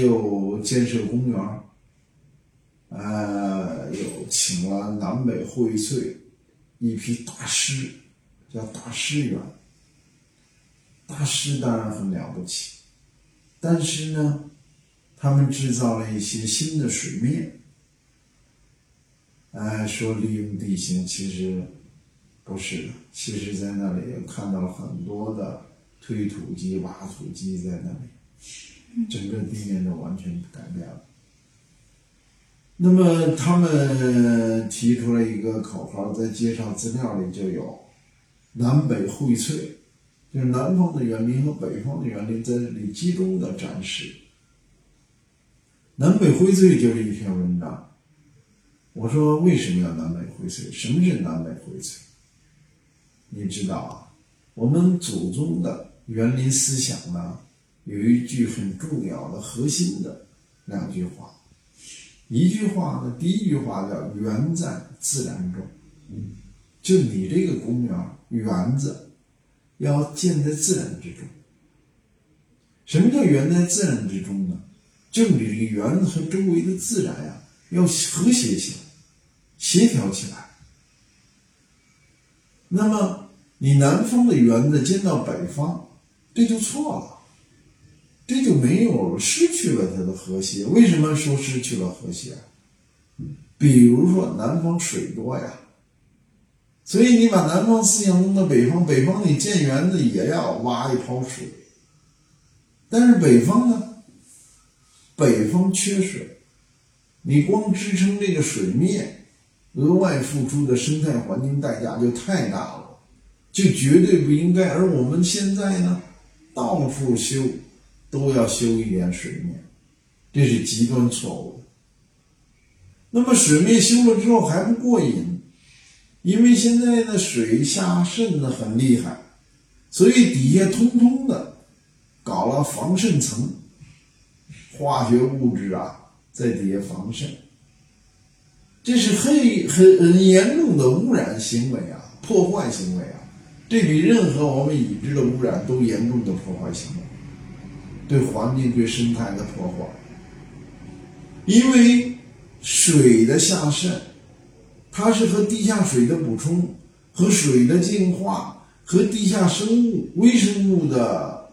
又建设公园儿，呃，又请了南北荟萃一批大师，叫大师园。大师当然很了不起，但是呢，他们制造了一些新的水面。哎，说利用地形，其实不是的。其实，在那里看到了很多的推土机、挖土机在那里，整个地面都完全改变了。那么，他们提出了一个口号，在介绍资料里就有“南北荟萃”，就是南方的园林和北方的园林在这里集中的展示。南北荟萃就是一篇文章。我说为什么要南北荟萃？什么是南北荟萃？你知道啊？我们祖宗的园林思想呢，有一句很重要的核心的两句话。一句话呢，第一句话叫“园在自然中”，就你这个公园园子要建在自然之中。什么叫园在自然之中呢？就你这个园子和周围的自然呀，要和谐起来。协调起来。那么，你南方的园子建到北方，这就错了，这就没有失去了它的和谐。为什么说失去了和谐？比如说南方水多呀，所以你把南方思想弄到北方，北方你建园子也要挖一泡水。但是北方呢，北方缺水，你光支撑这个水面。额外付出的生态环境代价就太大了，就绝对不应该。而我们现在呢，到处修都要修一点水面，这是极端错误的。那么水面修了之后还不过瘾，因为现在的水下渗的很厉害，所以底下通通的搞了防渗层，化学物质啊在底下防渗。这是很很很严重的污染行为啊，破坏行为啊，这比任何我们已知的污染都严重的破坏行为，对环境、对生态的破坏。因为水的下渗，它是和地下水的补充、和水的净化、和地下生物、微生物的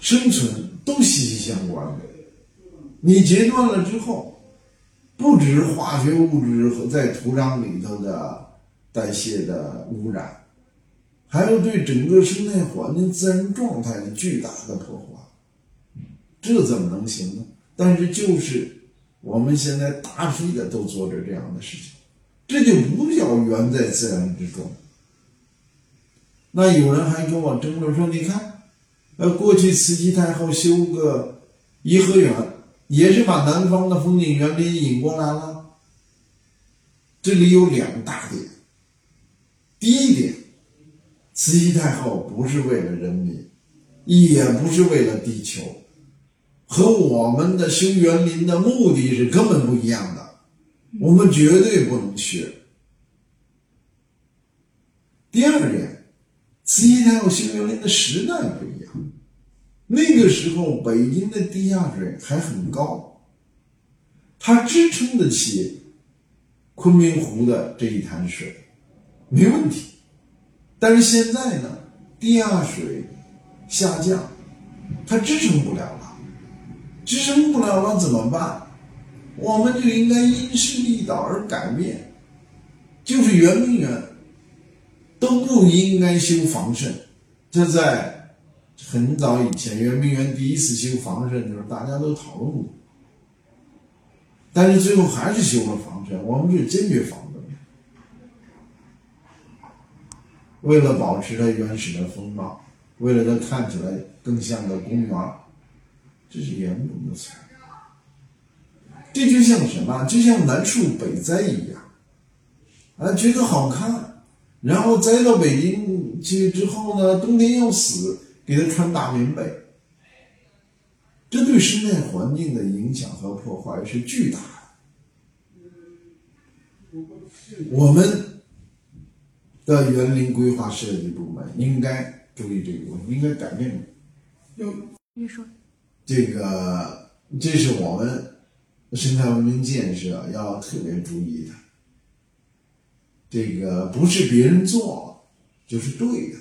生存都息息相关的。你截断了之后。不止化学物质和在土壤里头的代谢的污染，还有对整个生态环境自然状态的巨大的破坏，这怎么能行呢？但是就是我们现在大批的都做着这样的事情，这就不叫缘在自然之中。那有人还跟我争论说：“你看，呃，过去慈禧太后修个颐和园。”也是把南方的风景园林引过来了。这里有两大点。第一点，慈禧太后不是为了人民，也不是为了地球，和我们的修园林的目的是根本不一样的。我们绝对不能学。第二点，慈禧太后修园林的时代不一样。那个时候，北京的地下水还很高，它支撑得起昆明湖的这一潭水，没问题。但是现在呢，地下水下降，它支撑不了了，支撑不了了怎么办？我们就应该因势利导而改变，就是圆明园都不应该修防渗，这在。很早以前，圆明园第一次修防渗的时候，大家都讨论过，但是最后还是修了防渗。我们是坚决反对，为了保持它原始的风貌，为了它看起来更像个公园，这是严重的错误。这就像什么？就像南树北栽一样，啊，觉得好看，然后栽到北京去之后呢，冬天要死。给他穿大棉被，这对生态环境的影响和破坏是巨大的。我们的园林规划设计部门应该注意这个问题，应该改变。有你说，这个这是我们生态文明建设要特别注意的。这个不是别人做就是对的，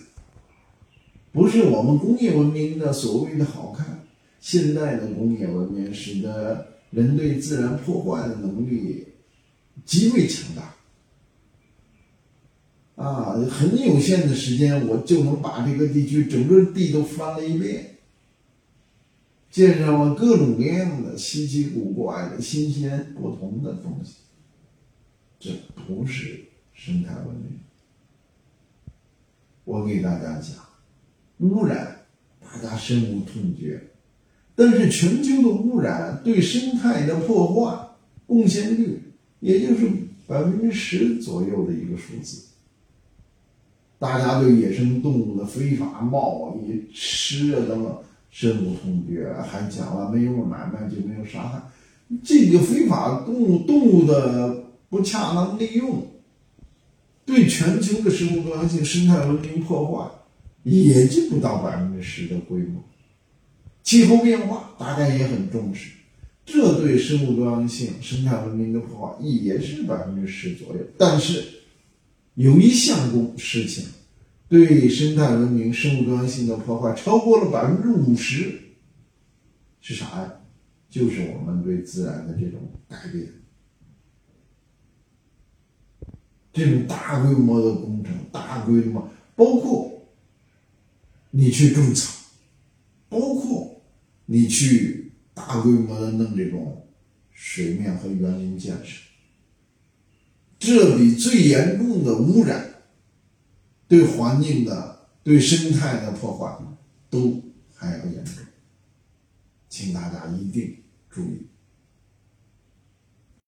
不是我们工业文明的所谓的好看。现代的工业文明使得人对自然破坏的能力极为强大。啊，很有限的时间，我就能把这个地区整个地都翻了一遍，建上了各种各样的稀奇古怪的新鲜不同的东西。这不是生态文明。我给大家讲，污染大家深恶痛绝，但是全球的污染对生态的破坏贡献率，也就是百分之十左右的一个数字。大家对野生动物的非法贸易、吃啊等等深恶痛绝，还讲了没有买卖就没有杀害，这个非法动物动物的不恰当利用，对全球的生物多样性、生态文明破坏，也就不到百分之十的规模。气候变化大家也很重视，这对生物多样性、生态文明的破坏也是百分之十左右，但是。有一项工事情，对生态文明、生物多样性的破坏超过了百分之五十，是啥呀？就是我们对自然的这种改变，这种大规模的工程、大规模，包括你去种草，包括你去大规模的弄这种水面和园林建设。这比最严重的污染、对环境的、对生态的破坏都还要严重，请大家一定注意。